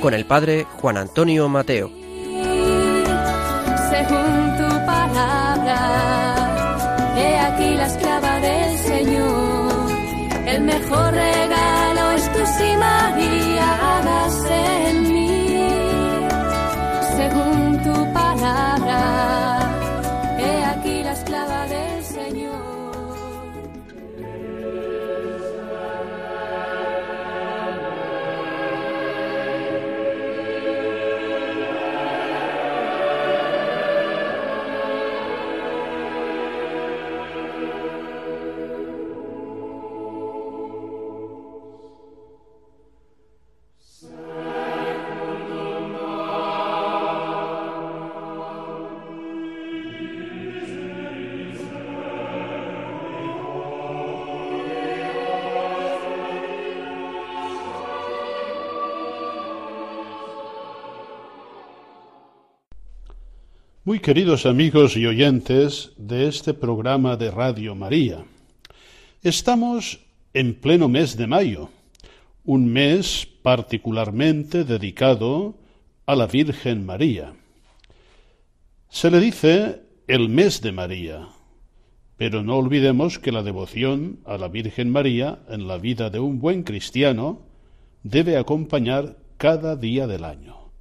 Con el padre Juan Antonio Mateo. según tu palabra. He aquí la esclava del Señor. El mejor regalo es tu sí, Muy queridos amigos y oyentes de este programa de Radio María, estamos en pleno mes de mayo, un mes particularmente dedicado a la Virgen María. Se le dice el mes de María, pero no olvidemos que la devoción a la Virgen María en la vida de un buen cristiano debe acompañar cada día del año.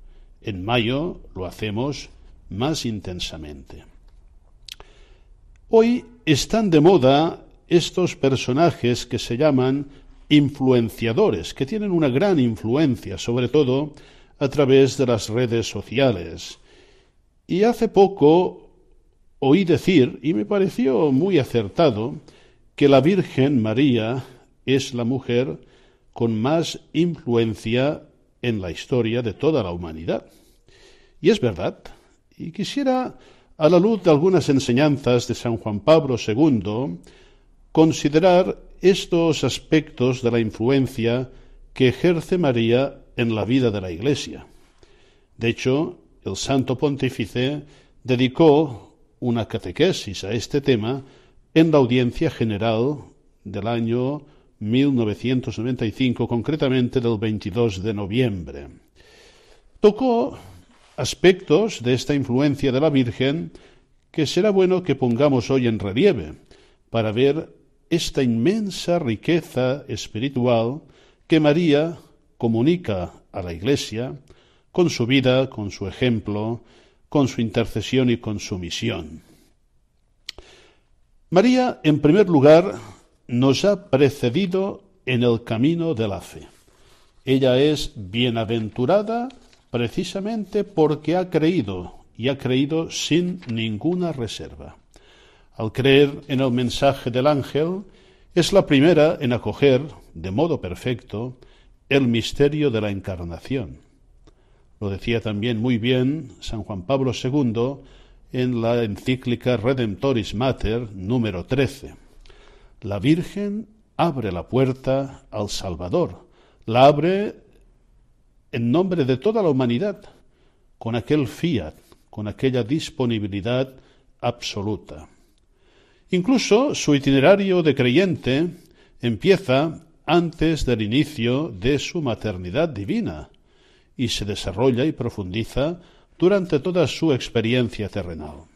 En mayo lo hacemos más intensamente. Hoy están de moda estos personajes que se llaman influenciadores, que tienen una gran influencia, sobre todo a través de las redes sociales. Y hace poco oí decir, y me pareció muy acertado, que la Virgen María es la mujer con más influencia en la historia de toda la humanidad. Y es verdad, y quisiera, a la luz de algunas enseñanzas de San Juan Pablo II, considerar estos aspectos de la influencia que ejerce María en la vida de la Iglesia. De hecho, el Santo Pontífice dedicó una catequesis a este tema en la audiencia general del año 1995, concretamente del 22 de noviembre. Tocó aspectos de esta influencia de la Virgen que será bueno que pongamos hoy en relieve para ver esta inmensa riqueza espiritual que María comunica a la Iglesia con su vida, con su ejemplo, con su intercesión y con su misión. María, en primer lugar, nos ha precedido en el camino de la fe. Ella es bienaventurada precisamente porque ha creído y ha creído sin ninguna reserva. Al creer en el mensaje del ángel, es la primera en acoger, de modo perfecto, el misterio de la encarnación. Lo decía también muy bien San Juan Pablo II en la encíclica Redemptoris Mater número 13. La Virgen abre la puerta al Salvador, la abre en nombre de toda la humanidad, con aquel fiat, con aquella disponibilidad absoluta. Incluso su itinerario de creyente empieza antes del inicio de su maternidad divina y se desarrolla y profundiza durante toda su experiencia terrenal.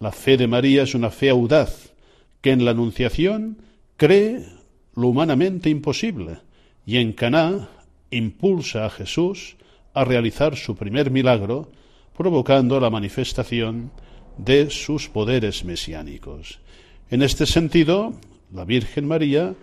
La fe de María es una fe audaz que en la Anunciación cree lo humanamente imposible y en Caná impulsa a Jesús a realizar su primer milagro, provocando la manifestación de sus poderes mesiánicos. En este sentido, la Virgen María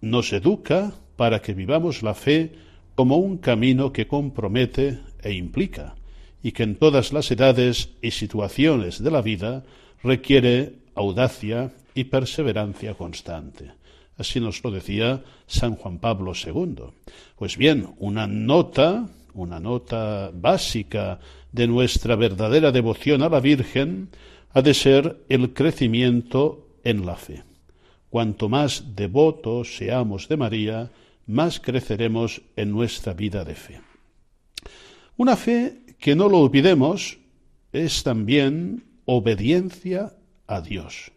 nos educa para que vivamos la fe como un camino que compromete e implica, y que en todas las edades y situaciones de la vida requiere audacia y perseverancia constante. Así nos lo decía San Juan Pablo II. Pues bien, una nota una nota básica de nuestra verdadera devoción a la Virgen, ha de ser el crecimiento en la fe. Cuanto más devotos seamos de María, más creceremos en nuestra vida de fe. Una fe que no lo olvidemos es también obediencia a Dios.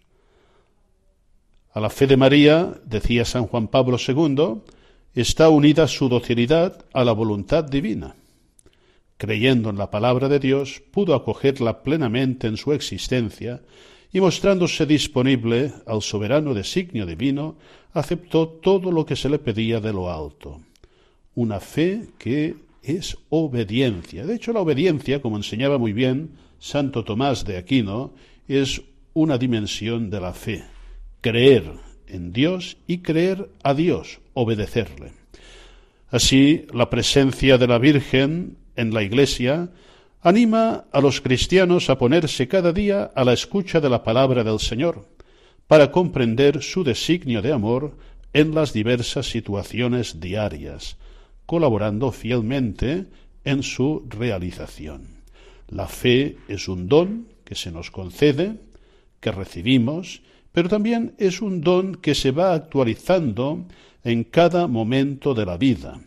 A la fe de María, decía San Juan Pablo II, está unida su docilidad a la voluntad divina. Creyendo en la palabra de Dios, pudo acogerla plenamente en su existencia y mostrándose disponible al soberano designio divino, aceptó todo lo que se le pedía de lo alto. Una fe que es obediencia. De hecho, la obediencia, como enseñaba muy bien Santo Tomás de Aquino, es una dimensión de la fe. Creer en Dios y creer a Dios, obedecerle. Así, la presencia de la Virgen en la Iglesia anima a los cristianos a ponerse cada día a la escucha de la palabra del Señor, para comprender su designio de amor en las diversas situaciones diarias, colaborando fielmente en su realización. La fe es un don que se nos concede, que recibimos, pero también es un don que se va actualizando en cada momento de la vida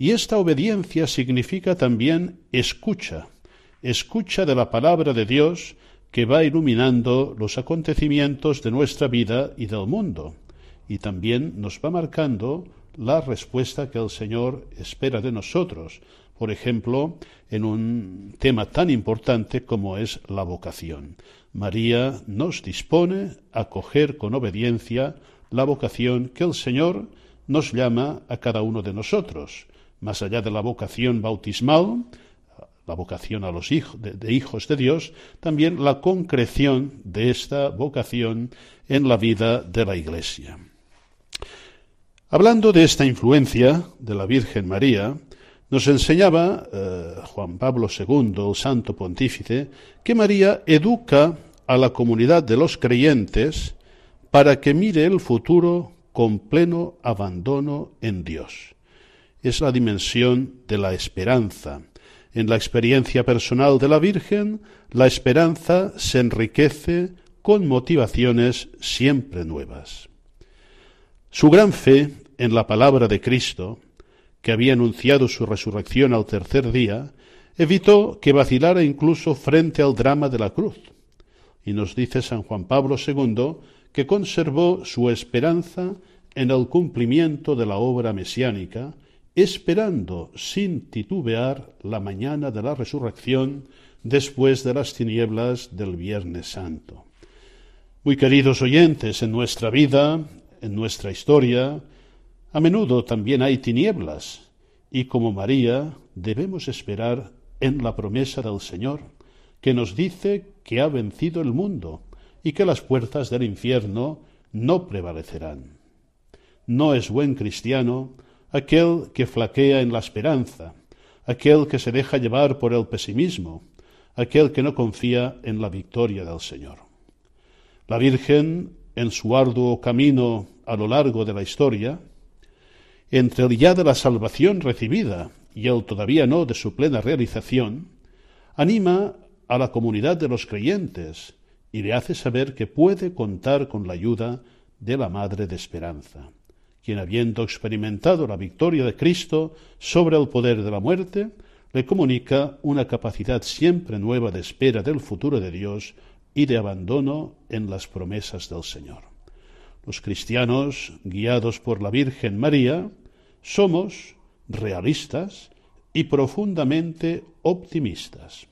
y esta obediencia significa también escucha, escucha de la palabra de Dios que va iluminando los acontecimientos de nuestra vida y del mundo, y también nos va marcando la respuesta que el Señor espera de nosotros, por ejemplo, en un tema tan importante como es la vocación. María nos dispone a coger con obediencia la vocación que el Señor nos llama a cada uno de nosotros más allá de la vocación bautismal, la vocación a los de, hijos de Dios, también la concreción de esta vocación en la vida de la Iglesia. Hablando de esta influencia de la Virgen María, nos enseñaba eh, Juan Pablo II, el Santo Pontífice, que María educa a la comunidad de los creyentes para que mire el futuro con pleno abandono en Dios es la dimensión de la esperanza. En la experiencia personal de la Virgen, la esperanza se enriquece con motivaciones siempre nuevas. Su gran fe en la palabra de Cristo, que había anunciado su resurrección al tercer día, evitó que vacilara incluso frente al drama de la cruz. Y nos dice San Juan Pablo II que conservó su esperanza en el cumplimiento de la obra mesiánica, esperando sin titubear la mañana de la resurrección después de las tinieblas del Viernes Santo. Muy queridos oyentes, en nuestra vida, en nuestra historia, a menudo también hay tinieblas, y como María debemos esperar en la promesa del Señor, que nos dice que ha vencido el mundo y que las puertas del infierno no prevalecerán. No es buen cristiano aquel que flaquea en la esperanza, aquel que se deja llevar por el pesimismo, aquel que no confía en la victoria del Señor. La Virgen, en su arduo camino a lo largo de la historia, entre el ya de la salvación recibida y el todavía no de su plena realización, anima a la comunidad de los creyentes y le hace saber que puede contar con la ayuda de la Madre de Esperanza quien habiendo experimentado la victoria de Cristo sobre el poder de la muerte, le comunica una capacidad siempre nueva de espera del futuro de Dios y de abandono en las promesas del Señor. Los cristianos, guiados por la Virgen María, somos realistas y profundamente optimistas.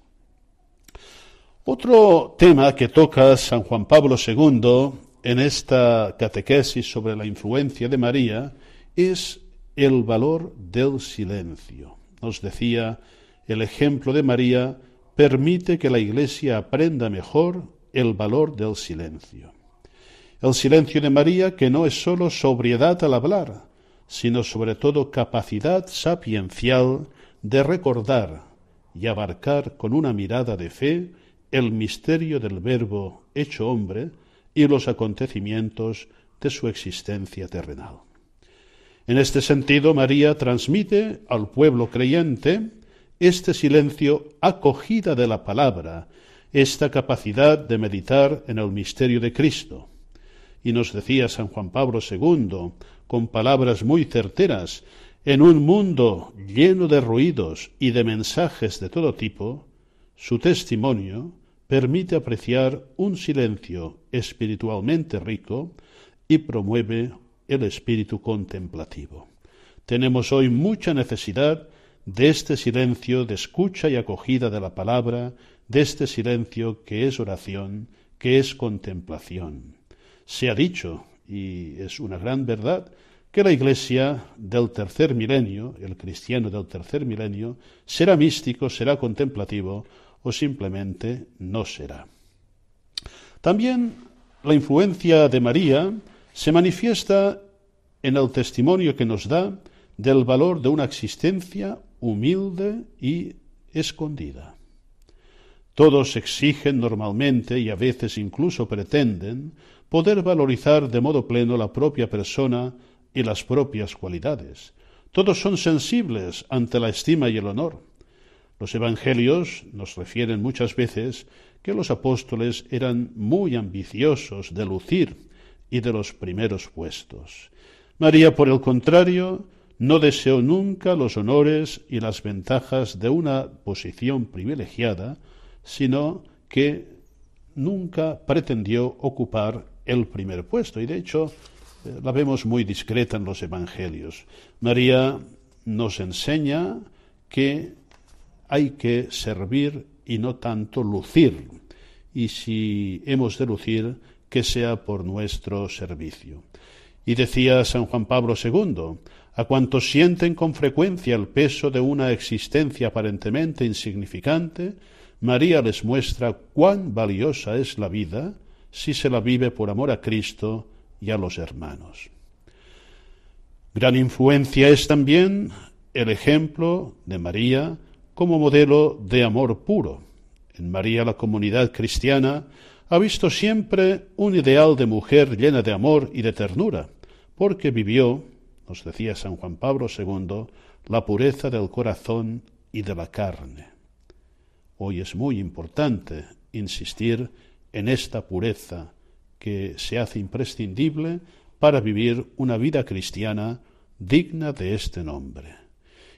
Otro tema que toca San Juan Pablo II en esta catequesis sobre la influencia de María es el valor del silencio. Nos decía, el ejemplo de María permite que la Iglesia aprenda mejor el valor del silencio. El silencio de María que no es sólo sobriedad al hablar, sino sobre todo capacidad sapiencial de recordar y abarcar con una mirada de fe el misterio del Verbo hecho hombre, y los acontecimientos de su existencia terrenal. En este sentido, María transmite al pueblo creyente este silencio acogida de la palabra, esta capacidad de meditar en el misterio de Cristo. Y nos decía San Juan Pablo II, con palabras muy certeras, en un mundo lleno de ruidos y de mensajes de todo tipo, su testimonio permite apreciar un silencio espiritualmente rico y promueve el espíritu contemplativo. Tenemos hoy mucha necesidad de este silencio de escucha y acogida de la palabra, de este silencio que es oración, que es contemplación. Se ha dicho, y es una gran verdad, que la Iglesia del tercer milenio, el cristiano del tercer milenio, será místico, será contemplativo o simplemente no será. También la influencia de María se manifiesta en el testimonio que nos da del valor de una existencia humilde y escondida. Todos exigen normalmente y a veces incluso pretenden poder valorizar de modo pleno la propia persona y las propias cualidades. Todos son sensibles ante la estima y el honor. Los evangelios nos refieren muchas veces que los apóstoles eran muy ambiciosos de lucir y de los primeros puestos. María, por el contrario, no deseó nunca los honores y las ventajas de una posición privilegiada, sino que nunca pretendió ocupar el primer puesto. Y de hecho, eh, la vemos muy discreta en los Evangelios. María nos enseña que hay que servir y no tanto lucir. Y si hemos de lucir, que sea por nuestro servicio. Y decía San Juan Pablo II, a cuantos sienten con frecuencia el peso de una existencia aparentemente insignificante, María les muestra cuán valiosa es la vida si se la vive por amor a Cristo y a los hermanos. Gran influencia es también el ejemplo de María como modelo de amor puro. En María la comunidad cristiana ha visto siempre un ideal de mujer llena de amor y de ternura, porque vivió, nos decía San Juan Pablo II, la pureza del corazón y de la carne. Hoy es muy importante insistir en esta pureza que se hace imprescindible para vivir una vida cristiana digna de este nombre.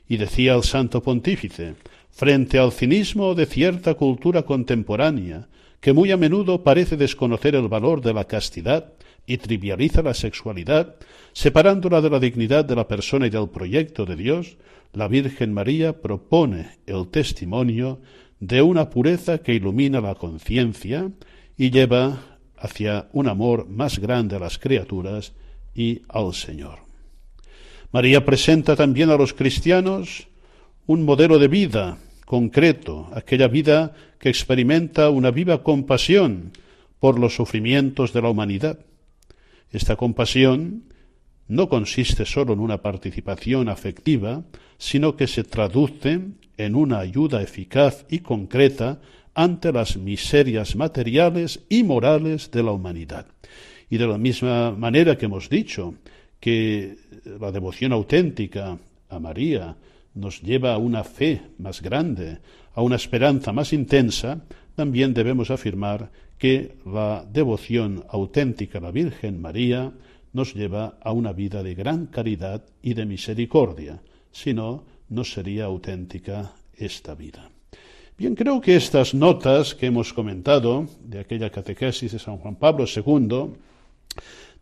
Y decía el Santo Pontífice, frente al cinismo de cierta cultura contemporánea, que muy a menudo parece desconocer el valor de la castidad y trivializa la sexualidad, separándola de la dignidad de la persona y del proyecto de Dios, la Virgen María propone el testimonio de una pureza que ilumina la conciencia y lleva hacia un amor más grande a las criaturas y al Señor. María presenta también a los cristianos un modelo de vida concreto, aquella vida que experimenta una viva compasión por los sufrimientos de la humanidad. Esta compasión no consiste sólo en una participación afectiva, sino que se traduce en una ayuda eficaz y concreta ante las miserias materiales y morales de la humanidad. Y de la misma manera que hemos dicho que la devoción auténtica a María nos lleva a una fe más grande, a una esperanza más intensa, también debemos afirmar que la devoción auténtica a la Virgen María nos lleva a una vida de gran caridad y de misericordia, si no, no sería auténtica esta vida. Bien, creo que estas notas que hemos comentado de aquella catequesis de San Juan Pablo II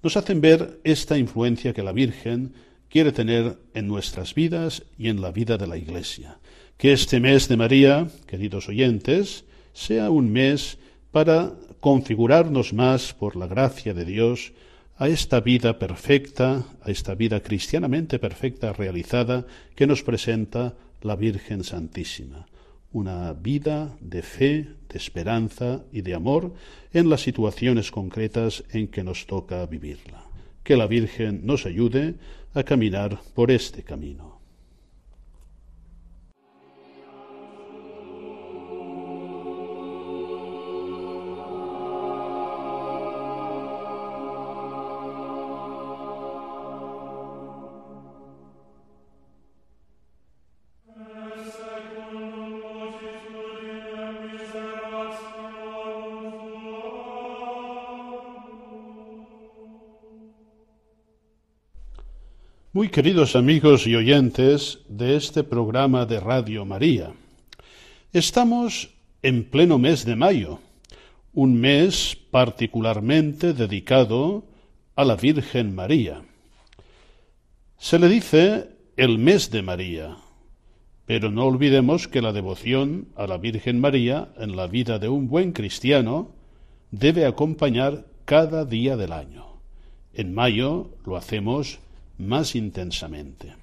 nos hacen ver esta influencia que la Virgen quiere tener en nuestras vidas y en la vida de la Iglesia. Que este mes de María, queridos oyentes, sea un mes para configurarnos más por la gracia de Dios a esta vida perfecta, a esta vida cristianamente perfecta realizada que nos presenta la Virgen Santísima una vida de fe, de esperanza y de amor en las situaciones concretas en que nos toca vivirla. Que la Virgen nos ayude a caminar por este camino. Muy queridos amigos y oyentes de este programa de Radio María, estamos en pleno mes de mayo, un mes particularmente dedicado a la Virgen María. Se le dice el mes de María, pero no olvidemos que la devoción a la Virgen María en la vida de un buen cristiano debe acompañar cada día del año. En mayo lo hacemos más intensamente.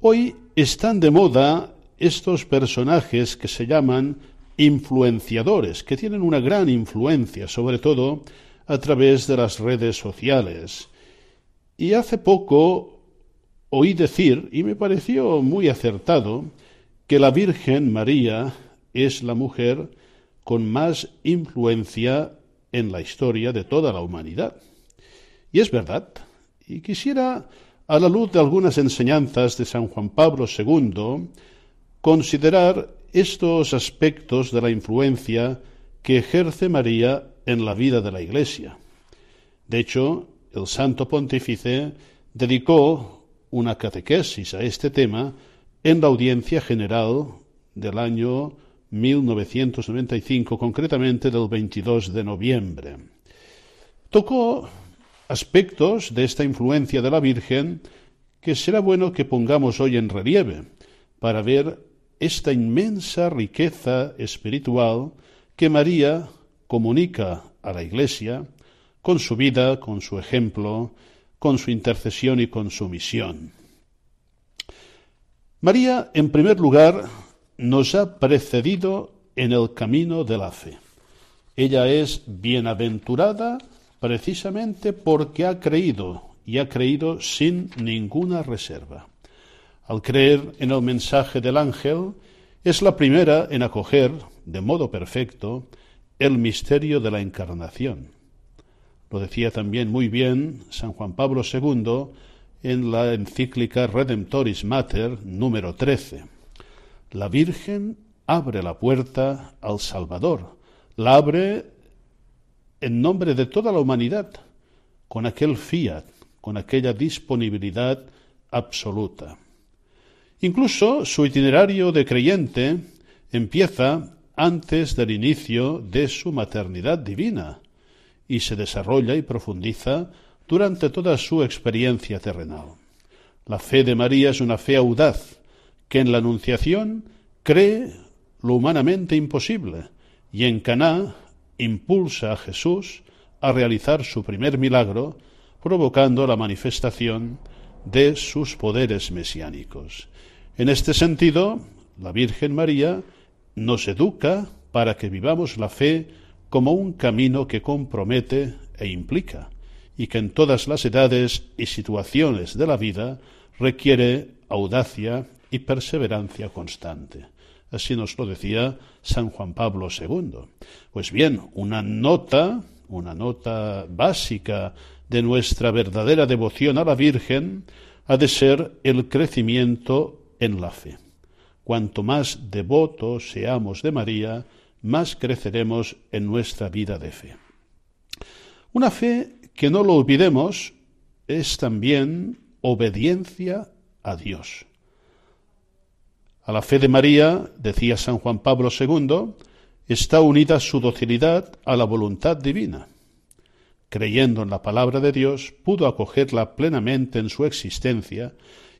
Hoy están de moda estos personajes que se llaman influenciadores, que tienen una gran influencia, sobre todo a través de las redes sociales. Y hace poco oí decir, y me pareció muy acertado, que la Virgen María es la mujer con más influencia en la historia de toda la humanidad. Y es verdad. Y quisiera, a la luz de algunas enseñanzas de San Juan Pablo II, considerar estos aspectos de la influencia que ejerce María en la vida de la Iglesia. De hecho, el Santo Pontífice dedicó una catequesis a este tema en la audiencia general del año 1995, concretamente del 22 de noviembre. Tocó aspectos de esta influencia de la Virgen que será bueno que pongamos hoy en relieve para ver esta inmensa riqueza espiritual que María comunica a la Iglesia con su vida, con su ejemplo, con su intercesión y con su misión. María, en primer lugar, nos ha precedido en el camino de la fe. Ella es bienaventurada precisamente porque ha creído y ha creído sin ninguna reserva. Al creer en el mensaje del ángel, es la primera en acoger, de modo perfecto, el misterio de la encarnación. Lo decía también muy bien San Juan Pablo II en la encíclica Redemptoris Mater número 13. La Virgen abre la puerta al Salvador, la abre en nombre de toda la humanidad, con aquel fiat, con aquella disponibilidad absoluta. Incluso su itinerario de creyente empieza antes del inicio de su maternidad divina y se desarrolla y profundiza durante toda su experiencia terrenal. La fe de María es una fe audaz que en la Anunciación cree lo humanamente imposible y en Caná impulsa a Jesús a realizar su primer milagro, provocando la manifestación de sus poderes mesiánicos. En este sentido, la Virgen María nos educa para que vivamos la fe como un camino que compromete e implica, y que en todas las edades y situaciones de la vida requiere audacia y perseverancia constante. Así nos lo decía San Juan Pablo II. Pues bien, una nota, una nota básica de nuestra verdadera devoción a la Virgen ha de ser el crecimiento en la fe. Cuanto más devotos seamos de María, más creceremos en nuestra vida de fe. Una fe que no lo olvidemos es también obediencia a Dios. A la fe de María, decía San Juan Pablo II, está unida su docilidad a la voluntad divina. Creyendo en la palabra de Dios, pudo acogerla plenamente en su existencia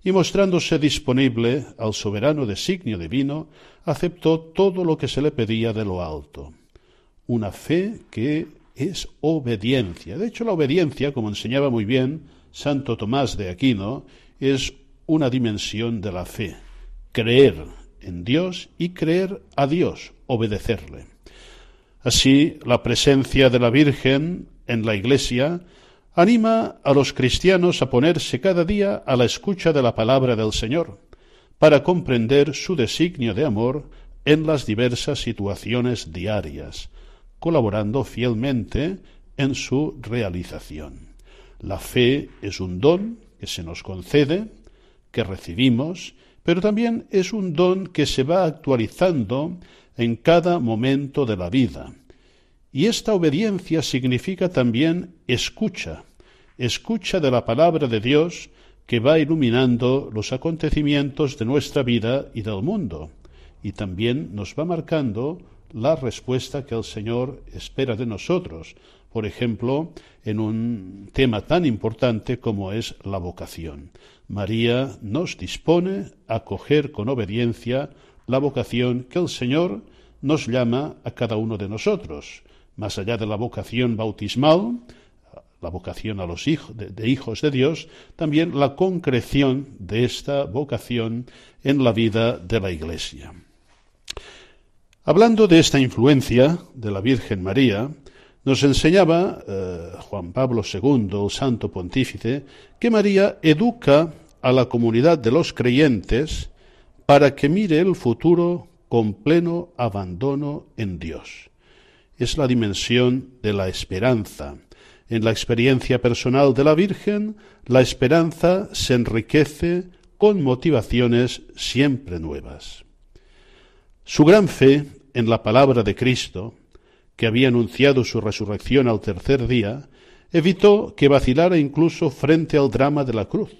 y mostrándose disponible al soberano designio divino, aceptó todo lo que se le pedía de lo alto. Una fe que es obediencia. De hecho, la obediencia, como enseñaba muy bien Santo Tomás de Aquino, es una dimensión de la fe creer en Dios y creer a Dios, obedecerle. Así, la presencia de la Virgen en la Iglesia anima a los cristianos a ponerse cada día a la escucha de la palabra del Señor, para comprender su designio de amor en las diversas situaciones diarias, colaborando fielmente en su realización. La fe es un don que se nos concede, que recibimos pero también es un don que se va actualizando en cada momento de la vida. Y esta obediencia significa también escucha, escucha de la palabra de Dios que va iluminando los acontecimientos de nuestra vida y del mundo, y también nos va marcando la respuesta que el Señor espera de nosotros, por ejemplo, en un tema tan importante como es la vocación. María nos dispone a coger con obediencia la vocación que el Señor nos llama a cada uno de nosotros, más allá de la vocación bautismal, la vocación a los hijos de, hijos de Dios, también la concreción de esta vocación en la vida de la Iglesia. Hablando de esta influencia de la Virgen María, nos enseñaba eh, Juan Pablo II, el Santo Pontífice, que María educa a la comunidad de los creyentes para que mire el futuro con pleno abandono en Dios. Es la dimensión de la esperanza, en la experiencia personal de la Virgen, la esperanza se enriquece con motivaciones siempre nuevas. Su gran fe en la palabra de Cristo, que había anunciado su resurrección al tercer día, evitó que vacilara incluso frente al drama de la cruz.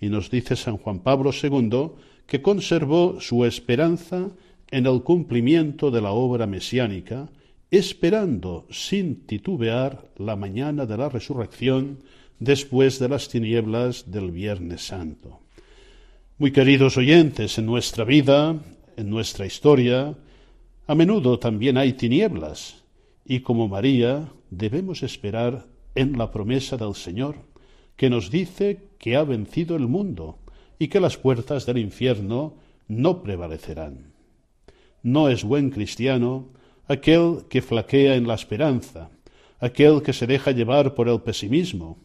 Y nos dice San Juan Pablo II que conservó su esperanza en el cumplimiento de la obra mesiánica, esperando sin titubear la mañana de la resurrección después de las tinieblas del Viernes Santo. Muy queridos oyentes, en nuestra vida, en nuestra historia, a menudo también hay tinieblas, y como María debemos esperar en la promesa del Señor, que nos dice que ha vencido el mundo y que las puertas del infierno no prevalecerán. No es buen cristiano aquel que flaquea en la esperanza, aquel que se deja llevar por el pesimismo,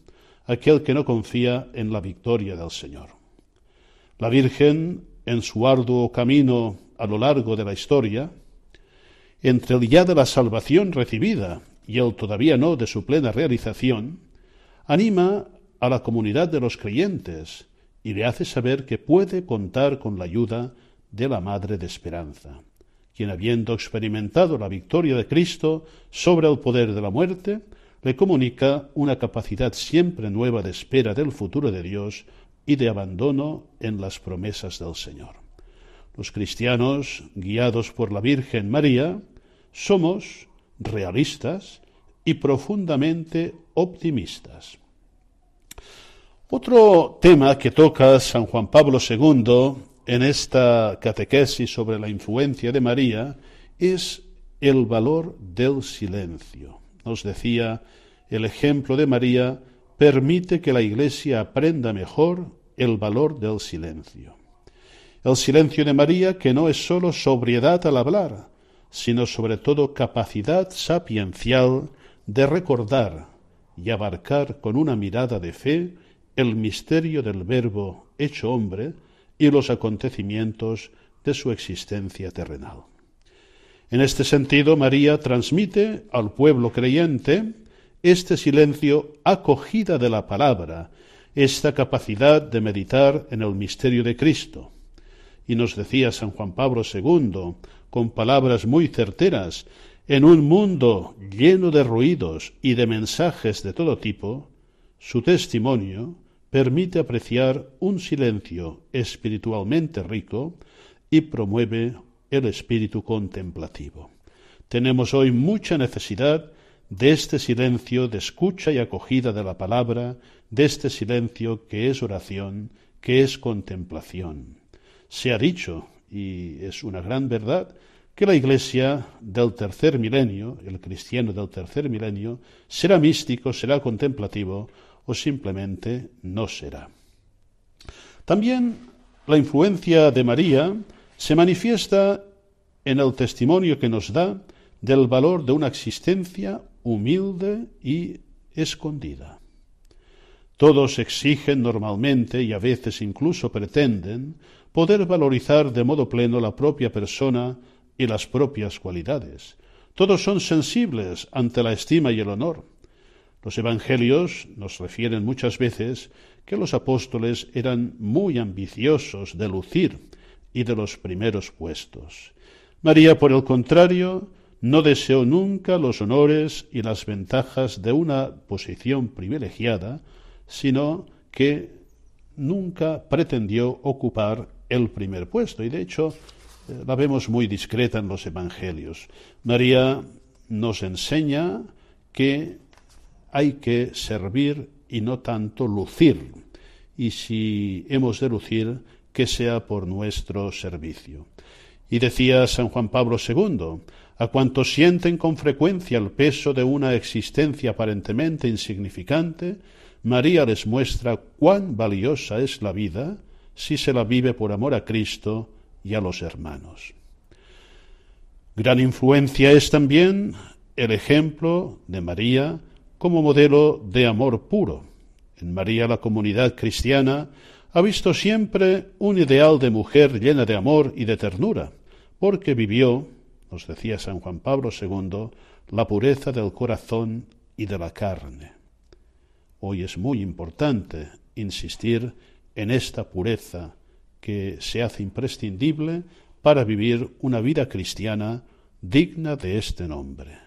aquel que no confía en la victoria del Señor. La Virgen, en su arduo camino a lo largo de la historia, entre el ya de la salvación recibida y el todavía no de su plena realización, anima a la comunidad de los creyentes y le hace saber que puede contar con la ayuda de la Madre de Esperanza quien habiendo experimentado la victoria de Cristo sobre el poder de la muerte, le comunica una capacidad siempre nueva de espera del futuro de Dios y de abandono en las promesas del Señor. Los cristianos, guiados por la Virgen María, somos realistas y profundamente optimistas. Otro tema que toca San Juan Pablo II en esta catequesis sobre la influencia de María es el valor del silencio. Nos decía, el ejemplo de María permite que la Iglesia aprenda mejor el valor del silencio. El silencio de María que no es sólo sobriedad al hablar, sino sobre todo capacidad sapiencial de recordar y abarcar con una mirada de fe el misterio del Verbo hecho hombre, y los acontecimientos de su existencia terrenal. En este sentido, María transmite al pueblo creyente este silencio acogida de la palabra, esta capacidad de meditar en el misterio de Cristo. Y nos decía San Juan Pablo II, con palabras muy certeras, en un mundo lleno de ruidos y de mensajes de todo tipo, su testimonio permite apreciar un silencio espiritualmente rico y promueve el espíritu contemplativo. Tenemos hoy mucha necesidad de este silencio de escucha y acogida de la palabra, de este silencio que es oración, que es contemplación. Se ha dicho, y es una gran verdad, que la Iglesia del tercer milenio, el cristiano del tercer milenio, será místico, será contemplativo, o simplemente no será. También la influencia de María se manifiesta en el testimonio que nos da del valor de una existencia humilde y escondida. Todos exigen normalmente y a veces incluso pretenden poder valorizar de modo pleno la propia persona y las propias cualidades. Todos son sensibles ante la estima y el honor. Los evangelios nos refieren muchas veces que los apóstoles eran muy ambiciosos de lucir y de los primeros puestos. María, por el contrario, no deseó nunca los honores y las ventajas de una posición privilegiada, sino que nunca pretendió ocupar el primer puesto. Y de hecho, la vemos muy discreta en los Evangelios. María nos enseña que hay que servir y no tanto lucir. Y si hemos de lucir, que sea por nuestro servicio. Y decía San Juan Pablo II, a cuantos sienten con frecuencia el peso de una existencia aparentemente insignificante, María les muestra cuán valiosa es la vida si se la vive por amor a Cristo y a los hermanos. Gran influencia es también el ejemplo de María como modelo de amor puro. En María la comunidad cristiana ha visto siempre un ideal de mujer llena de amor y de ternura, porque vivió, nos decía San Juan Pablo II, la pureza del corazón y de la carne. Hoy es muy importante insistir en esta pureza que se hace imprescindible para vivir una vida cristiana digna de este nombre.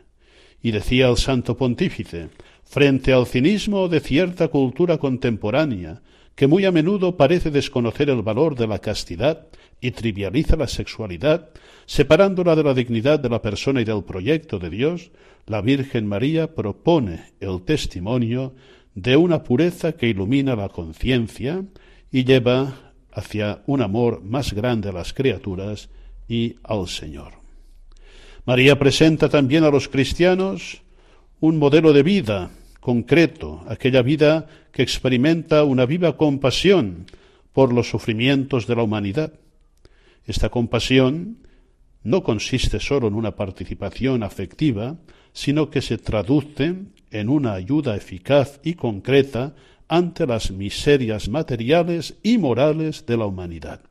Y decía el santo pontífice, frente al cinismo de cierta cultura contemporánea, que muy a menudo parece desconocer el valor de la castidad y trivializa la sexualidad, separándola de la dignidad de la persona y del proyecto de Dios, la Virgen María propone el testimonio de una pureza que ilumina la conciencia y lleva hacia un amor más grande a las criaturas y al Señor. María presenta también a los cristianos un modelo de vida concreto, aquella vida que experimenta una viva compasión por los sufrimientos de la humanidad. Esta compasión no consiste solo en una participación afectiva, sino que se traduce en una ayuda eficaz y concreta ante las miserias materiales y morales de la humanidad.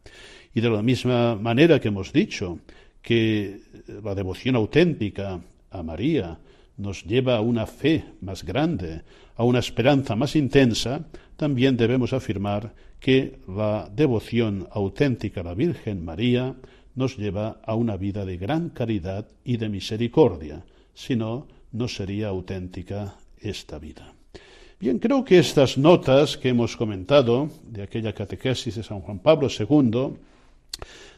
Y de la misma manera que hemos dicho que la devoción auténtica a María nos lleva a una fe más grande, a una esperanza más intensa, también debemos afirmar que la devoción auténtica a la Virgen María nos lleva a una vida de gran caridad y de misericordia, si no, no sería auténtica esta vida. Bien, creo que estas notas que hemos comentado de aquella catequesis de San Juan Pablo II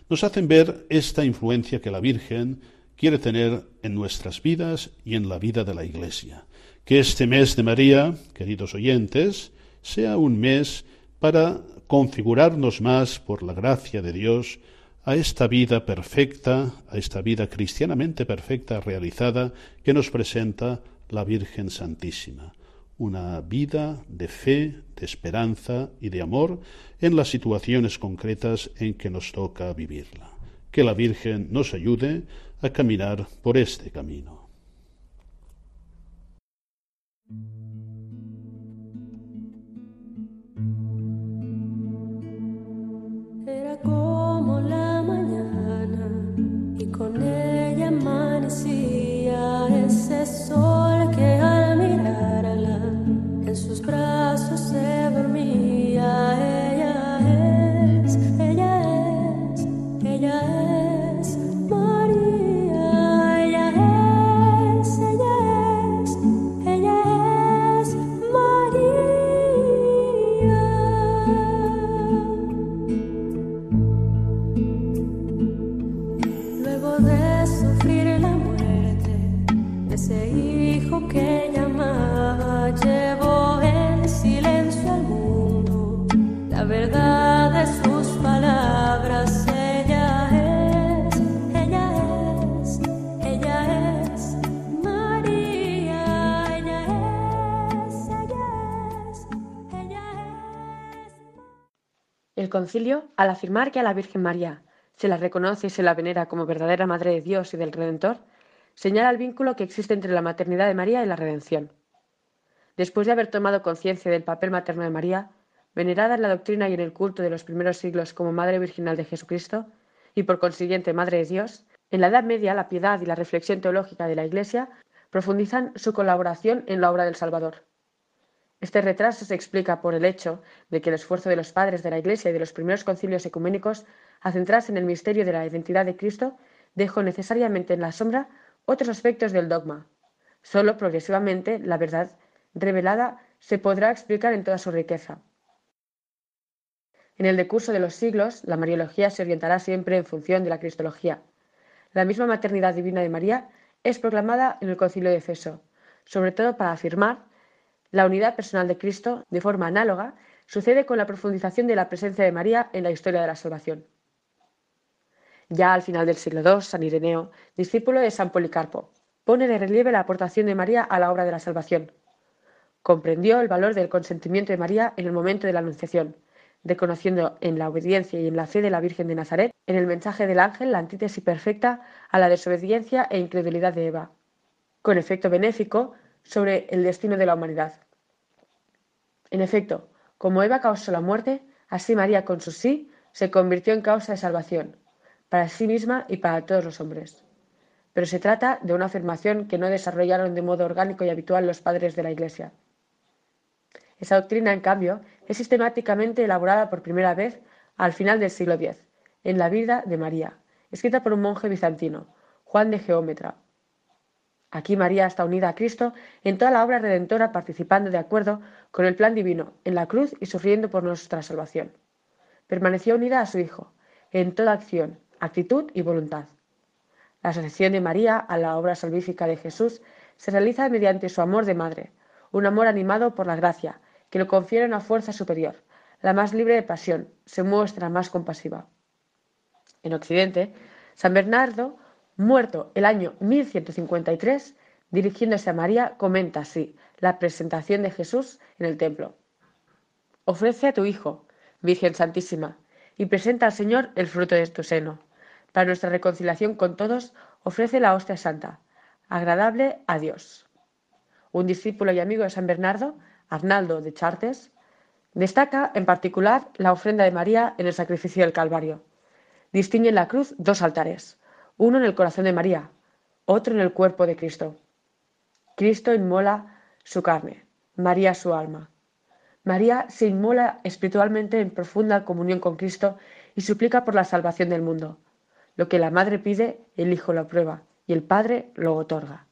nos hacen ver esta influencia que la Virgen quiere tener en nuestras vidas y en la vida de la Iglesia. Que este mes de María, queridos oyentes, sea un mes para configurarnos más por la gracia de Dios a esta vida perfecta, a esta vida cristianamente perfecta realizada que nos presenta la Virgen Santísima una vida de fe, de esperanza y de amor en las situaciones concretas en que nos toca vivirla. Que la Virgen nos ayude a caminar por este camino. Era como la mañana y con ella amanecía ese sol hijo que ella amaba, llevó en silencio al mundo la verdad de sus palabras. Ella es, ella es, ella es María. Ella es, ella es, ella es. El concilio, al afirmar que a la Virgen María se la reconoce y se la venera como verdadera Madre de Dios y del Redentor, señala el vínculo que existe entre la maternidad de María y la redención. Después de haber tomado conciencia del papel materno de María, venerada en la doctrina y en el culto de los primeros siglos como Madre Virginal de Jesucristo, y por consiguiente Madre de Dios, en la Edad Media la piedad y la reflexión teológica de la Iglesia profundizan su colaboración en la obra del Salvador. Este retraso se explica por el hecho de que el esfuerzo de los padres de la Iglesia y de los primeros concilios ecuménicos a centrarse en el misterio de la identidad de Cristo dejó necesariamente en la sombra otros aspectos del dogma. Solo progresivamente la verdad revelada se podrá explicar en toda su riqueza. En el decurso de los siglos, la Mariología se orientará siempre en función de la Cristología. La misma maternidad divina de María es proclamada en el Concilio de Efeso, sobre todo para afirmar la unidad personal de Cristo de forma análoga sucede con la profundización de la presencia de María en la historia de la salvación. Ya al final del siglo II, San Ireneo, discípulo de San Policarpo, pone de relieve la aportación de María a la obra de la salvación. Comprendió el valor del consentimiento de María en el momento de la Anunciación, reconociendo en la obediencia y en la fe de la Virgen de Nazaret, en el mensaje del ángel, la antítesis perfecta a la desobediencia e incredulidad de Eva, con efecto benéfico sobre el destino de la humanidad. En efecto, como Eva causó la muerte, así María con su sí se convirtió en causa de salvación, para sí misma y para todos los hombres. Pero se trata de una afirmación que no desarrollaron de modo orgánico y habitual los padres de la Iglesia. Esa doctrina, en cambio, es sistemáticamente elaborada por primera vez al final del siglo X, en la vida de María, escrita por un monje bizantino, Juan de Geómetra. Aquí María está unida a Cristo en toda la obra redentora, participando de acuerdo con el plan divino, en la cruz y sufriendo por nuestra salvación. Permaneció unida a su Hijo, en toda acción, actitud y voluntad. La asociación de María a la obra salvífica de Jesús se realiza mediante su amor de madre, un amor animado por la gracia, que le confiere una fuerza superior, la más libre de pasión, se muestra más compasiva. En Occidente, San Bernardo, muerto el año 1153, dirigiéndose a María, comenta así la presentación de Jesús en el templo. Ofrece a tu Hijo, Virgen Santísima, y presenta al Señor el fruto de tu seno. Para nuestra reconciliación con todos, ofrece la hostia santa, agradable a Dios. Un discípulo y amigo de San Bernardo Arnaldo de Chartes, destaca en particular la ofrenda de María en el sacrificio del Calvario. Distingue en la cruz dos altares, uno en el corazón de María, otro en el cuerpo de Cristo. Cristo inmola su carne, María su alma. María se inmola espiritualmente en profunda comunión con Cristo y suplica por la salvación del mundo. Lo que la madre pide, el Hijo lo aprueba y el Padre lo otorga.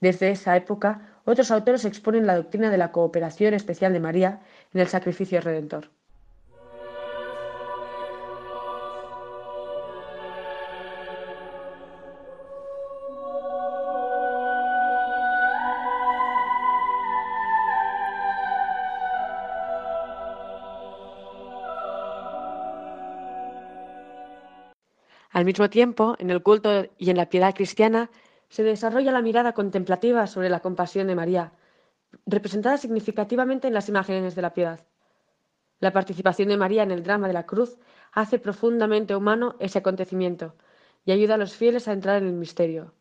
Desde esa época, otros autores exponen la doctrina de la cooperación especial de María en el sacrificio redentor. Al mismo tiempo, en el culto y en la piedad cristiana se desarrolla la mirada contemplativa sobre la compasión de María, representada significativamente en las imágenes de la piedad. La participación de María en el drama de la cruz hace profundamente humano ese acontecimiento y ayuda a los fieles a entrar en el misterio.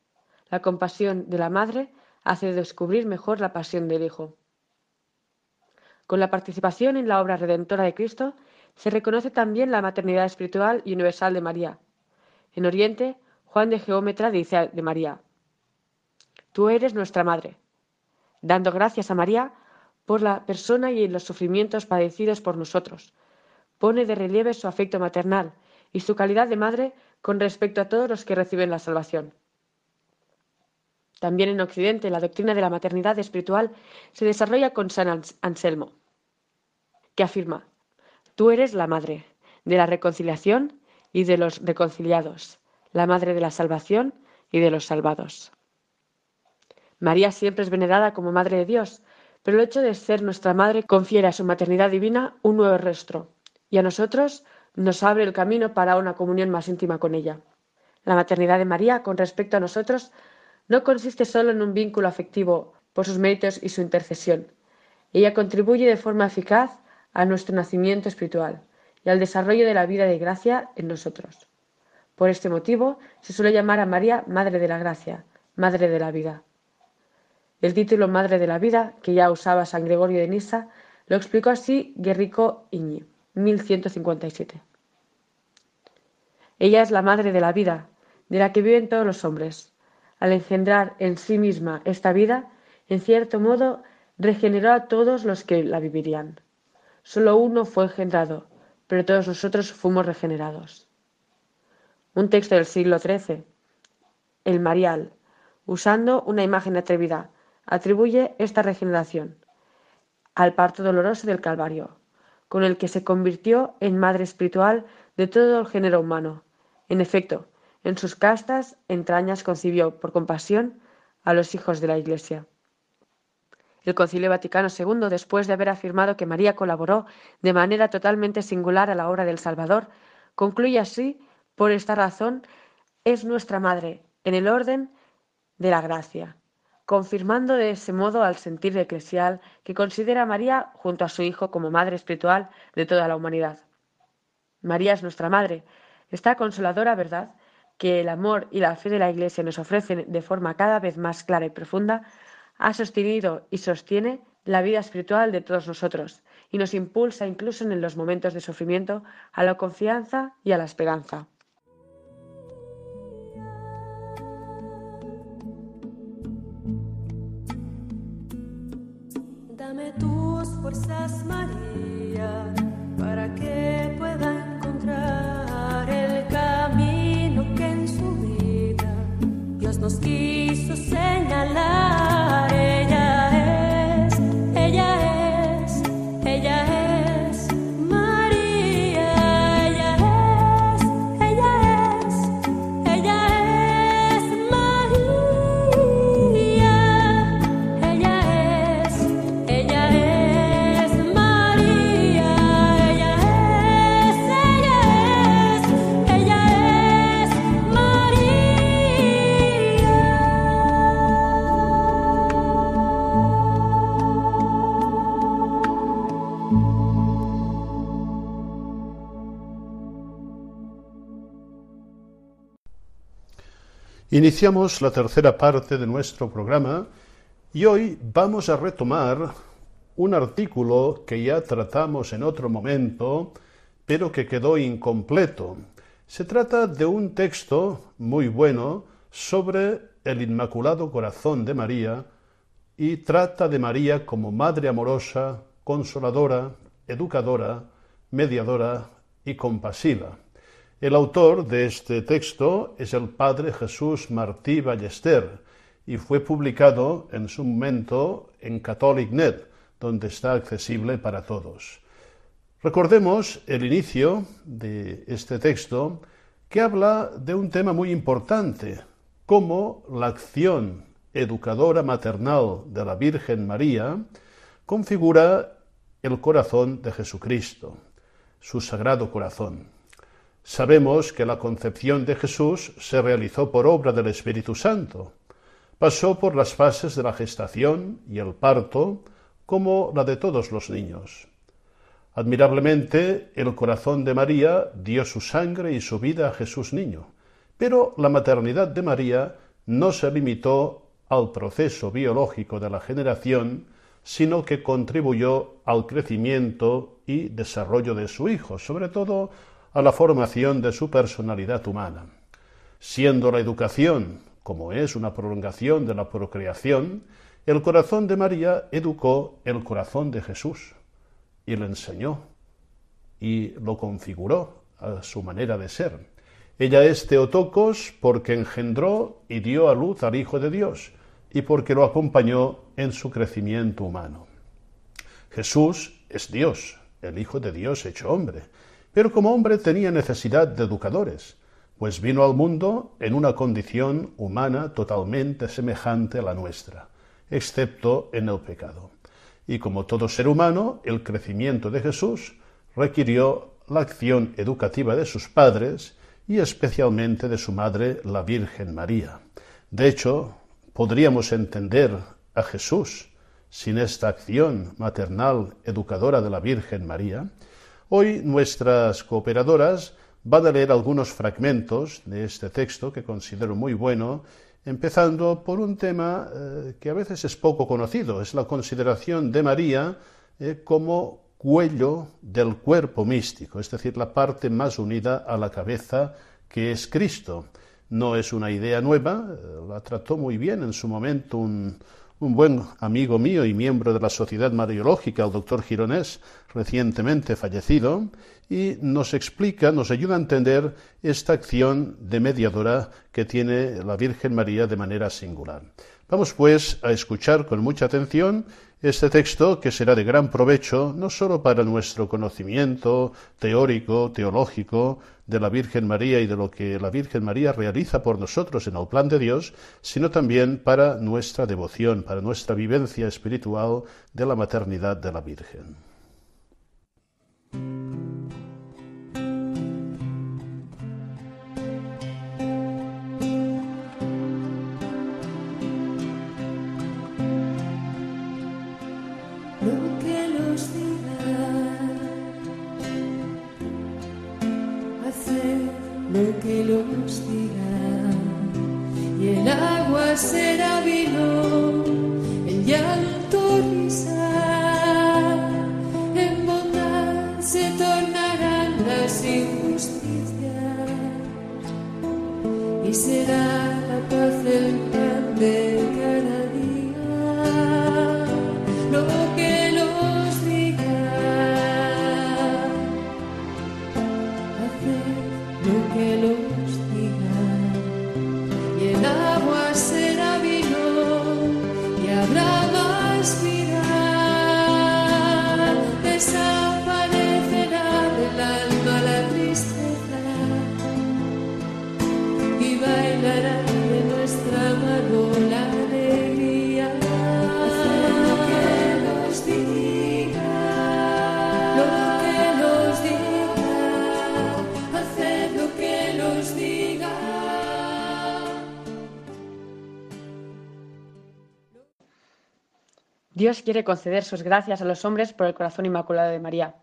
La compasión de la madre hace descubrir mejor la pasión del Hijo. Con la participación en la obra redentora de Cristo se reconoce también la maternidad espiritual y universal de María. En Oriente, Juan de Geómetra dice de María, Tú eres nuestra madre, dando gracias a María por la persona y los sufrimientos padecidos por nosotros. Pone de relieve su afecto maternal y su calidad de madre con respecto a todos los que reciben la salvación. También en Occidente la doctrina de la maternidad espiritual se desarrolla con San Anselmo, que afirma, tú eres la madre de la reconciliación y de los reconciliados, la madre de la salvación y de los salvados. María siempre es venerada como Madre de Dios, pero el hecho de ser nuestra Madre confiere a su maternidad divina un nuevo rostro y a nosotros nos abre el camino para una comunión más íntima con ella. La maternidad de María con respecto a nosotros no consiste solo en un vínculo afectivo por sus méritos y su intercesión. Ella contribuye de forma eficaz a nuestro nacimiento espiritual y al desarrollo de la vida de gracia en nosotros. Por este motivo se suele llamar a María Madre de la Gracia, Madre de la Vida. El título Madre de la Vida, que ya usaba San Gregorio de Nisa, lo explicó así Guerrico Iñi, 1157. Ella es la Madre de la vida, de la que viven todos los hombres. Al engendrar en sí misma esta vida, en cierto modo, regeneró a todos los que la vivirían. Solo uno fue engendrado, pero todos nosotros fuimos regenerados. Un texto del siglo XIII, el Marial, usando una imagen atrevida, atribuye esta regeneración al parto doloroso del Calvario, con el que se convirtió en madre espiritual de todo el género humano. En efecto, en sus castas entrañas concibió por compasión a los hijos de la Iglesia. El Concilio Vaticano II, después de haber afirmado que María colaboró de manera totalmente singular a la obra del Salvador, concluye así, por esta razón, es nuestra Madre, en el orden de la gracia, confirmando de ese modo al sentir eclesial que considera a María junto a su Hijo como Madre espiritual de toda la humanidad. María es nuestra Madre, esta consoladora verdad que el amor y la fe de la Iglesia nos ofrecen de forma cada vez más clara y profunda, ha sostenido y sostiene la vida espiritual de todos nosotros y nos impulsa incluso en los momentos de sufrimiento a la confianza y a la esperanza. Dame tus fuerzas, María, para que pueda encontrar el camino que en su vida Dios nos quiso señalar. Iniciamos la tercera parte de nuestro programa y hoy vamos a retomar un artículo que ya tratamos en otro momento, pero que quedó incompleto. Se trata de un texto muy bueno sobre el Inmaculado Corazón de María y trata de María como Madre amorosa, consoladora, educadora, mediadora y compasiva. El autor de este texto es el padre Jesús Martí Ballester y fue publicado en su momento en CatholicNet, donde está accesible para todos. Recordemos el inicio de este texto que habla de un tema muy importante, cómo la acción educadora maternal de la Virgen María configura el corazón de Jesucristo, su sagrado corazón. Sabemos que la concepción de Jesús se realizó por obra del Espíritu Santo. Pasó por las fases de la gestación y el parto, como la de todos los niños. Admirablemente, el corazón de María dio su sangre y su vida a Jesús niño, pero la maternidad de María no se limitó al proceso biológico de la generación, sino que contribuyó al crecimiento y desarrollo de su hijo, sobre todo a la formación de su personalidad humana. Siendo la educación, como es una prolongación de la procreación, el corazón de María educó el corazón de Jesús y le enseñó y lo configuró a su manera de ser. Ella es Teotocos porque engendró y dio a luz al Hijo de Dios y porque lo acompañó en su crecimiento humano. Jesús es Dios, el Hijo de Dios hecho hombre, pero como hombre tenía necesidad de educadores, pues vino al mundo en una condición humana totalmente semejante a la nuestra, excepto en el pecado. Y como todo ser humano, el crecimiento de Jesús requirió la acción educativa de sus padres y especialmente de su madre, la Virgen María. De hecho, podríamos entender a Jesús sin esta acción maternal educadora de la Virgen María. Hoy nuestras cooperadoras van a leer algunos fragmentos de este texto que considero muy bueno, empezando por un tema eh, que a veces es poco conocido, es la consideración de María eh, como cuello del cuerpo místico, es decir, la parte más unida a la cabeza que es Cristo. No es una idea nueva, eh, la trató muy bien en su momento un, Un buen amigo mío y miembro de la Sociedad Mariológica, el doctor Gironés, recientemente fallecido, y nos explica, nos ayuda a entender esta acción de mediadora que tiene la Virgen María de manera singular. Vamos pues a escuchar con mucha atención este texto que será de gran provecho no sólo para nuestro conocimiento teórico, teológico de la Virgen María y de lo que la Virgen María realiza por nosotros en el plan de Dios, sino también para nuestra devoción, para nuestra vivencia espiritual de la maternidad de la Virgen. Será vino, el llanto risa, en bondad se tornarán las injusticias y será la paz el Dios quiere conceder sus gracias a los hombres por el corazón inmaculado de María.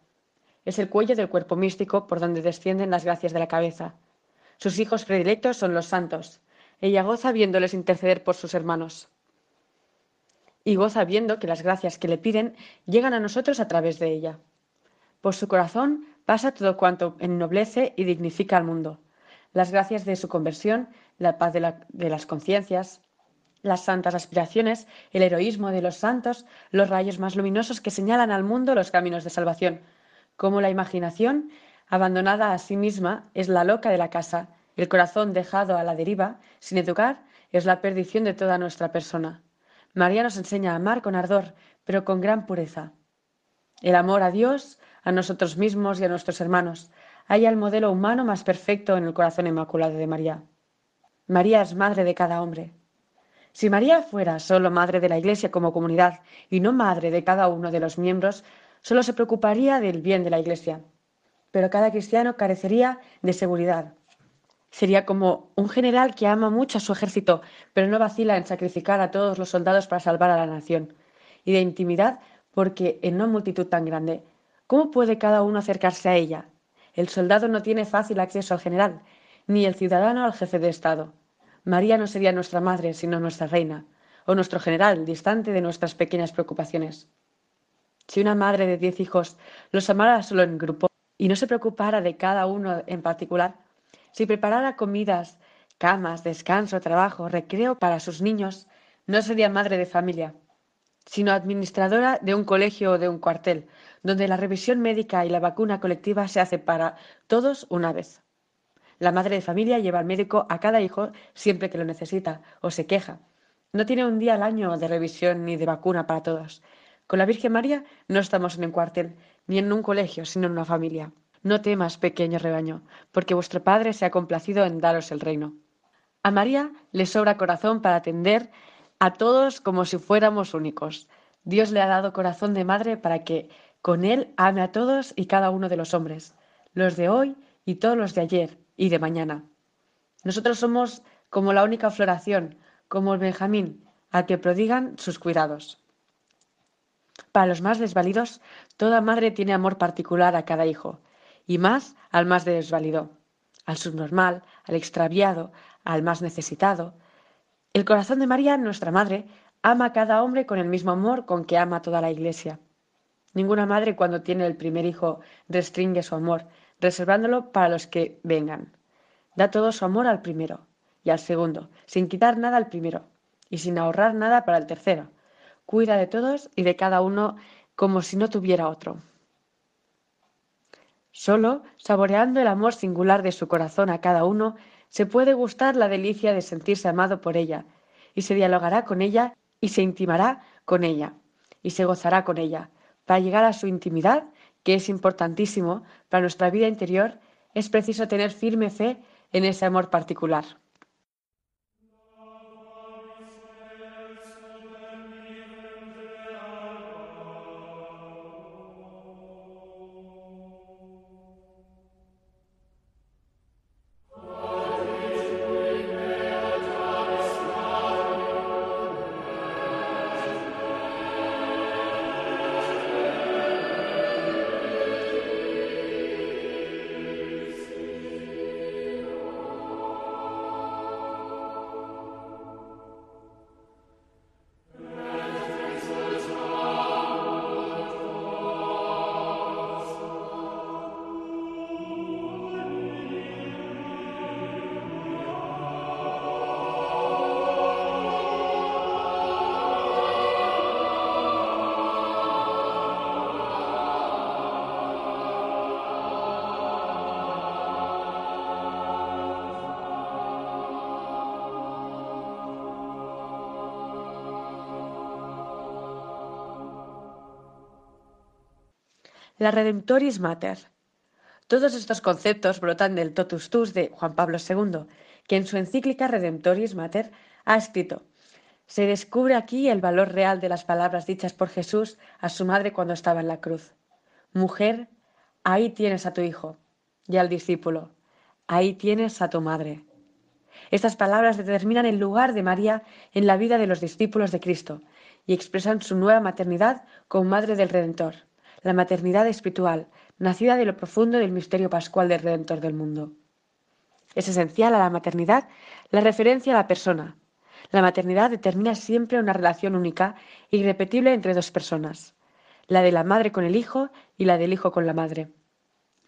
Es el cuello del cuerpo místico por donde descienden las gracias de la cabeza. Sus hijos predilectos son los santos. Ella goza viéndoles interceder por sus hermanos. Y goza viendo que las gracias que le piden llegan a nosotros a través de ella. Por su corazón pasa todo cuanto ennoblece y dignifica al mundo. Las gracias de su conversión, la paz de, de las conciencias, las santas aspiraciones, el heroísmo de los santos, los rayos más luminosos que señalan al mundo los caminos de salvación, como la imaginación, abandonada a sí misma, es la loca de la casa, el corazón dejado a la deriva, sin educar, es la perdición de toda nuestra persona. María nos enseña a amar con ardor, pero con gran pureza. El amor a Dios, a nosotros mismos y a nuestros hermanos. Haya el modelo humano más perfecto en el corazón inmaculado de María. María es madre de cada hombre. Si María fuera solo madre de la Iglesia como comunidad y no madre de cada uno de los miembros, solo se preocuparía del bien de la Iglesia. Pero cada cristiano carecería de seguridad. Sería como un general que ama mucho a su ejército, pero no vacila en sacrificar a todos los soldados para salvar a la nación. Y de intimidad, porque en una multitud tan grande, ¿cómo puede cada uno acercarse a ella? El soldado no tiene fácil acceso al general, ni el ciudadano al jefe de Estado. María no sería nuestra madre, sino nuestra reina, o nuestro general, distante de nuestras pequeñas preocupaciones. Si una madre de diez hijos los amara solo en grupo y no se preocupara de cada uno en particular, si preparara comidas, camas, descanso, trabajo, recreo para sus niños, no sería madre de familia, sino administradora de un colegio o de un cuartel, donde la revisión médica y la vacuna colectiva se hace para todos una vez. La madre de familia lleva al médico a cada hijo siempre que lo necesita o se queja. No tiene un día al año de revisión ni de vacuna para todos. Con la Virgen María no estamos en un cuartel, ni en un colegio, sino en una familia. No temas, pequeño rebaño, porque vuestro Padre se ha complacido en daros el reino. A María le sobra corazón para atender a todos como si fuéramos únicos. Dios le ha dado corazón de madre para que con él ame a todos y cada uno de los hombres, los de hoy y todos los de ayer y de mañana. Nosotros somos como la única floración, como el Benjamín, al que prodigan sus cuidados. Para los más desvalidos, toda madre tiene amor particular a cada hijo, y más al más desvalido, al subnormal, al extraviado, al más necesitado. El corazón de María, nuestra madre, ama a cada hombre con el mismo amor con que ama toda la iglesia. Ninguna madre cuando tiene el primer hijo restringe su amor, reservándolo para los que vengan. Da todo su amor al primero y al segundo, sin quitar nada al primero y sin ahorrar nada para el tercero. cuida de todos y de cada uno como si no tuviera otro. Solo, saboreando el amor singular de su corazón a cada uno, se puede gustar la delicia de sentirse amado por ella, y se dialogará con ella y se intimará con ella, y se gozará con ella, para llegar a su intimidad, que es importantísimo para nuestra vida interior, es preciso tener firme fe en ese amor particular. La Redemptoris Mater. Todos estos conceptos brotan del Totus Tus de Juan Pablo II, que en su encíclica Redemptoris Mater ha escrito: Se descubre aquí el valor real de las palabras dichas por Jesús a su madre cuando estaba en la cruz. Mujer, ahí tienes a tu hijo, y al discípulo, ahí tienes a tu madre. Estas palabras determinan el lugar de María en la vida de los discípulos de Cristo y expresan su nueva maternidad como madre del Redentor la maternidad espiritual, nacida de lo profundo del misterio pascual del Redentor del mundo. Es esencial a la maternidad la referencia a la persona. La maternidad determina siempre una relación única e irrepetible entre dos personas, la de la madre con el hijo y la del hijo con la madre.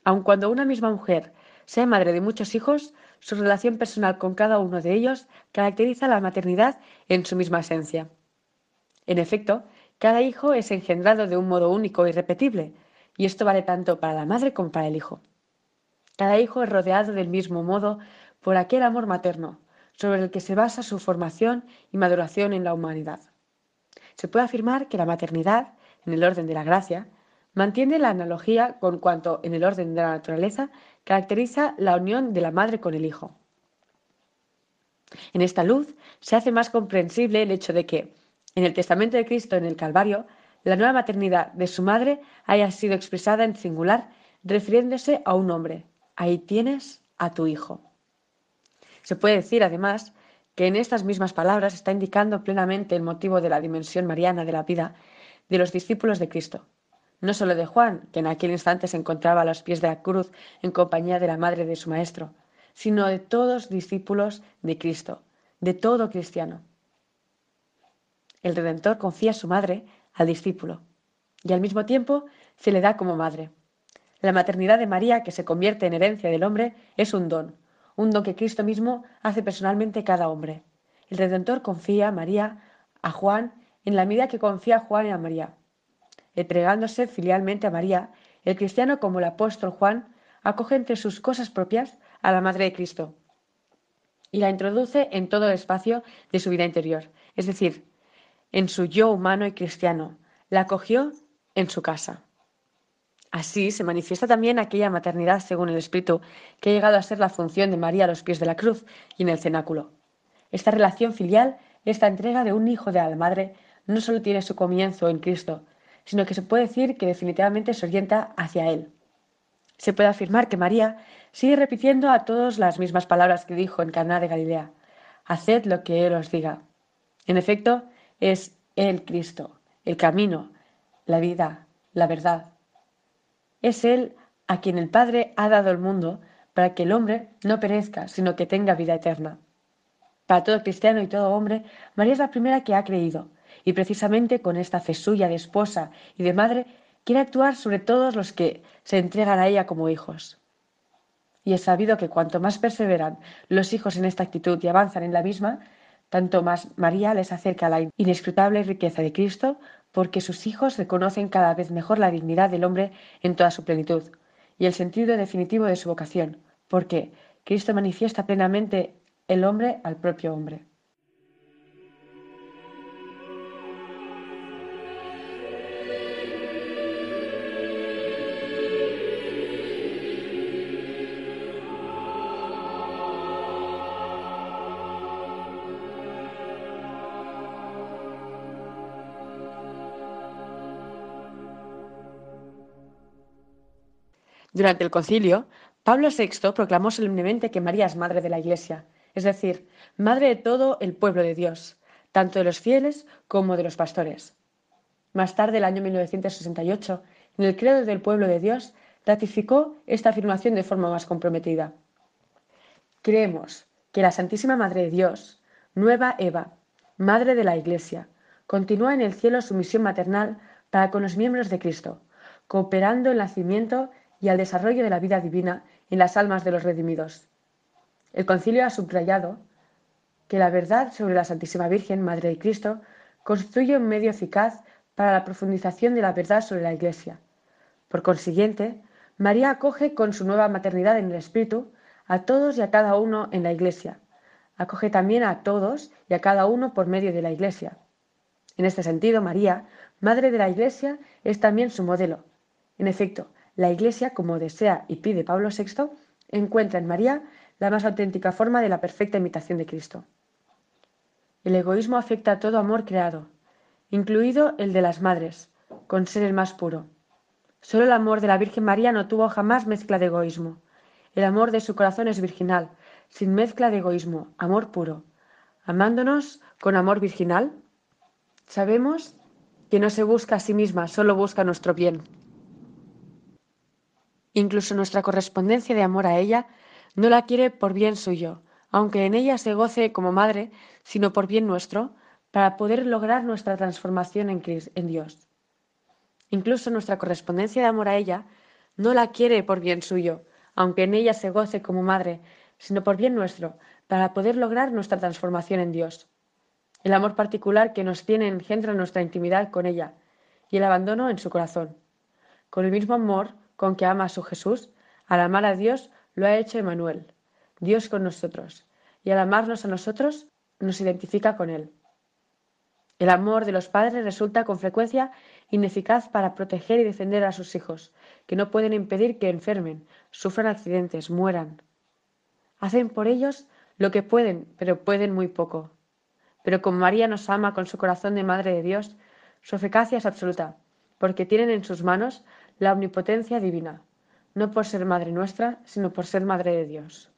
Aun cuando una misma mujer sea madre de muchos hijos, su relación personal con cada uno de ellos caracteriza la maternidad en su misma esencia. En efecto, cada hijo es engendrado de un modo único e irrepetible, y esto vale tanto para la madre como para el hijo. Cada hijo es rodeado del mismo modo por aquel amor materno, sobre el que se basa su formación y maduración en la humanidad. Se puede afirmar que la maternidad, en el orden de la gracia, mantiene la analogía con cuanto, en el orden de la naturaleza, caracteriza la unión de la madre con el hijo. En esta luz se hace más comprensible el hecho de que, en el testamento de Cristo en el Calvario, la nueva maternidad de su madre haya sido expresada en singular, refiriéndose a un hombre. Ahí tienes a tu hijo. Se puede decir, además, que en estas mismas palabras está indicando plenamente el motivo de la dimensión mariana de la vida de los discípulos de Cristo. No solo de Juan, que en aquel instante se encontraba a los pies de la cruz en compañía de la madre de su maestro, sino de todos discípulos de Cristo, de todo cristiano el Redentor confía a su madre al discípulo y al mismo tiempo se le da como madre. La maternidad de María, que se convierte en herencia del hombre, es un don, un don que Cristo mismo hace personalmente cada hombre. El Redentor confía a María, a Juan, en la medida que confía a Juan y a María. Entregándose filialmente a María, el cristiano, como el apóstol Juan, acoge entre sus cosas propias a la Madre de Cristo y la introduce en todo el espacio de su vida interior, es decir, en su yo humano y cristiano, la acogió en su casa. Así se manifiesta también aquella maternidad según el Espíritu que ha llegado a ser la función de María a los pies de la cruz y en el cenáculo. Esta relación filial, esta entrega de un hijo de la madre, no solo tiene su comienzo en Cristo, sino que se puede decir que definitivamente se orienta hacia Él. Se puede afirmar que María sigue repitiendo a todos las mismas palabras que dijo en Caná de Galilea: Haced lo que Él os diga. En efecto, es el Cristo, el camino, la vida, la verdad. Es Él a quien el Padre ha dado el mundo para que el hombre no perezca, sino que tenga vida eterna. Para todo cristiano y todo hombre, María es la primera que ha creído, y precisamente con esta fe suya de esposa y de madre, quiere actuar sobre todos los que se entregan a ella como hijos. Y es sabido que cuanto más perseveran los hijos en esta actitud y avanzan en la misma, Tanto más María les acerca la inescrutable riqueza de Cristo, porque sus hijos reconocen cada vez mejor la dignidad del hombre en toda su plenitud y el sentido definitivo de su vocación, porque Cristo manifiesta plenamente el hombre al propio hombre. Durante el concilio, Pablo VI proclamó solemnemente que María es madre de la Iglesia, es decir, madre de todo el pueblo de Dios, tanto de los fieles como de los pastores. Más tarde, el año 1968, en el credo del pueblo de Dios, ratificó esta afirmación de forma más comprometida. Creemos que la Santísima Madre de Dios, nueva Eva, Madre de la Iglesia, continúa en el cielo su misión maternal para con los miembros de Cristo, cooperando en el nacimiento y al desarrollo de la vida divina en las almas de los redimidos. El concilio ha subrayado que la verdad sobre la Santísima Virgen, Madre de Cristo, constituye un medio eficaz para la profundización de la verdad sobre la Iglesia. Por consiguiente, María acoge con su nueva maternidad en el Espíritu a todos y a cada uno en la Iglesia. Acoge también a todos y a cada uno por medio de la Iglesia. En este sentido, María, Madre de la Iglesia, es también su modelo. En efecto, la Iglesia, como desea y pide Pablo VI, encuentra en María la más auténtica forma de la perfecta imitación de Cristo. El egoísmo afecta a todo amor creado, incluido el de las madres, con ser el más puro. Solo el amor de la Virgen María no tuvo jamás mezcla de egoísmo. El amor de su corazón es virginal, sin mezcla de egoísmo, amor puro. Amándonos con amor virginal, sabemos que no se busca a sí misma, solo busca nuestro bien. Incluso nuestra correspondencia de amor a ella no la quiere por bien suyo, aunque en ella se goce como madre, sino por bien nuestro, para poder lograr nuestra transformación en, Dios. Incluso nuestra correspondencia de amor a ella no la quiere por bien suyo, aunque en ella se goce como madre, sino por bien nuestro, para poder lograr nuestra transformación en Dios. El amor particular que nos tiene engendra nuestra intimidad con ella y el abandono en su corazón. Con el mismo amor con que ama a su Jesús, al amar a Dios, lo ha hecho Emanuel, Dios con nosotros, y al amarnos a nosotros, nos identifica con Él. El amor de los padres resulta con frecuencia ineficaz para proteger y defender a sus hijos, que no pueden impedir que enfermen, sufran accidentes, mueran. Hacen por ellos lo que pueden, pero pueden muy poco. Pero como María nos ama con su corazón de Madre de Dios, su eficacia es absoluta, porque tienen en sus manos la omnipotencia divina, no por ser madre nuestra, sino por ser madre de Dios.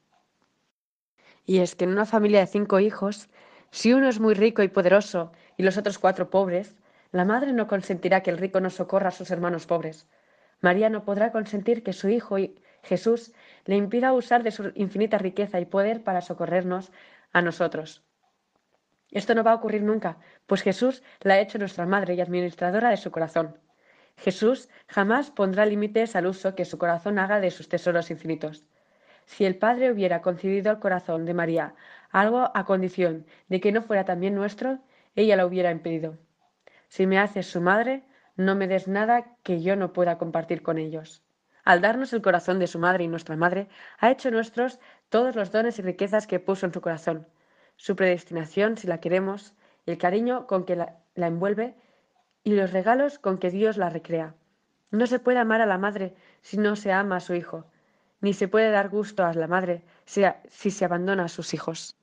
Y es que en una familia de cinco hijos, si uno es muy rico y poderoso y los otros cuatro pobres, la madre no consentirá que el rico no socorra a sus hermanos pobres. María no podrá consentir que su hijo Jesús le impida usar de su infinita riqueza y poder para socorrernos a nosotros. Esto no va a ocurrir nunca, pues Jesús la ha hecho nuestra madre y administradora de su corazón. Jesús jamás pondrá límites al uso que su corazón haga de sus tesoros infinitos. Si el Padre hubiera concedido al corazón de María algo a condición de que no fuera también nuestro, ella lo hubiera impedido. Si me haces su madre, no me des nada que yo no pueda compartir con ellos. Al darnos el corazón de su madre y nuestra madre, ha hecho nuestros todos los dones y riquezas que puso en su corazón, su predestinación, si la queremos, el cariño con que la, la envuelve y los regalos con que Dios la recrea. No se puede amar a la madre si no se ama a su hijo, ni se puede dar gusto a la madre si, se abandona a sus hijos.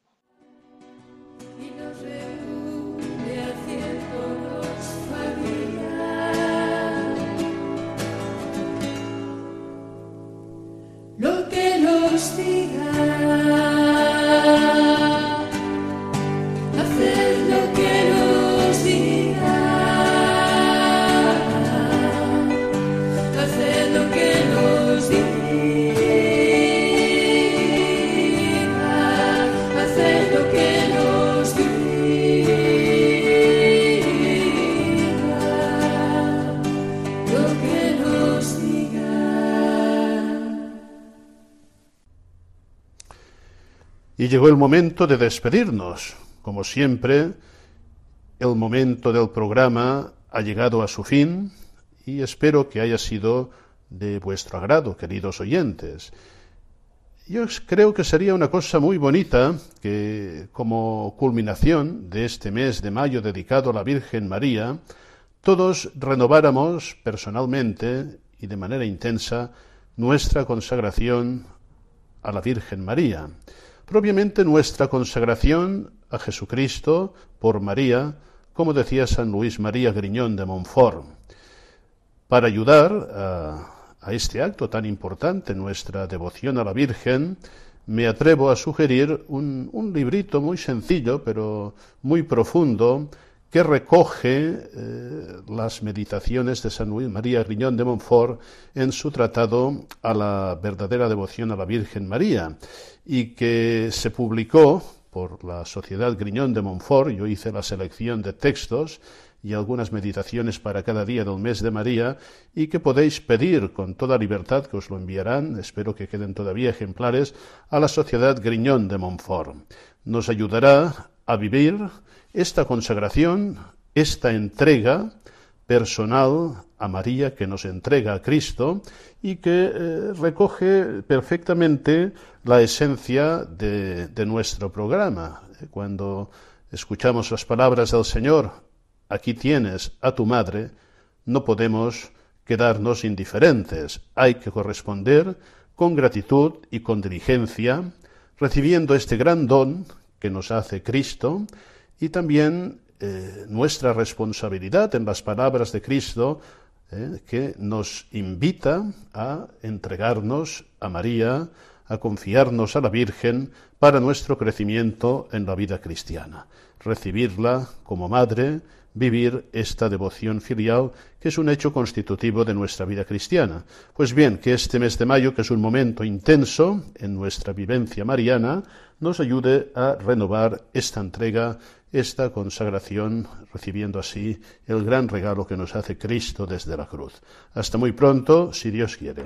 Llegó el momento de despedirnos. como siempre, el momento del programa ha llegado a su fin y espero que haya sido de vuestro agrado, queridos oyentes. Yo creo que sería una cosa muy bonita que, como culminación de este mes de mayo dedicado a la Virgen María, todos renováramos personalmente y de manera intensa nuestra consagración a la Virgen María, propiamente nuestra consagración a Jesucristo por María, como decía San Luis María Griñón de Montfort, para ayudar a a este acto tan importante, nuestra devoción a la Virgen, me atrevo a sugerir un, librito muy sencillo, pero muy profundo, que recoge eh, las meditaciones de San Luis María Griñón de Montfort en su tratado a la verdadera devoción a la Virgen María y que se publicó por la Sociedad Griñón de Montfort. Yo hice la selección de textos y algunas meditaciones para cada día del mes de María y que podéis pedir con toda libertad que os lo enviarán, espero que queden todavía ejemplares, a la Sociedad Griñón de Montfort. Nos ayudará a vivir esta consagración, esta entrega personal a María que nos entrega a Cristo y que eh, recoge perfectamente la esencia de, de nuestro programa. Cuando escuchamos las palabras del Señor, aquí tienes a tu madre, no podemos quedarnos indiferentes. Hay que corresponder con gratitud y con diligencia, recibiendo este gran don que nos hace Cristo y también eh, nuestra responsabilidad en las palabras de Cristo eh, que nos invita a entregarnos a María, a confiarnos a la Virgen para nuestro crecimiento en la vida cristiana, recibirla como madre, vivir esta devoción filial, que es un hecho constitutivo de nuestra vida cristiana. Pues bien, que este mes de mayo, que es un momento intenso en nuestra vivencia mariana, nos ayude a renovar esta entrega, esta consagración, recibiendo así el gran regalo que nos hace Cristo desde la cruz. Hasta muy pronto, si Dios quiere.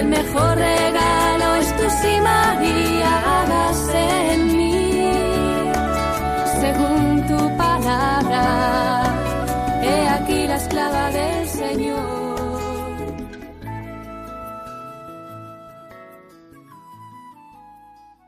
El mejor regalo es tu sí, María, hagas en mí, según tu palabra. He aquí la esclava del Señor.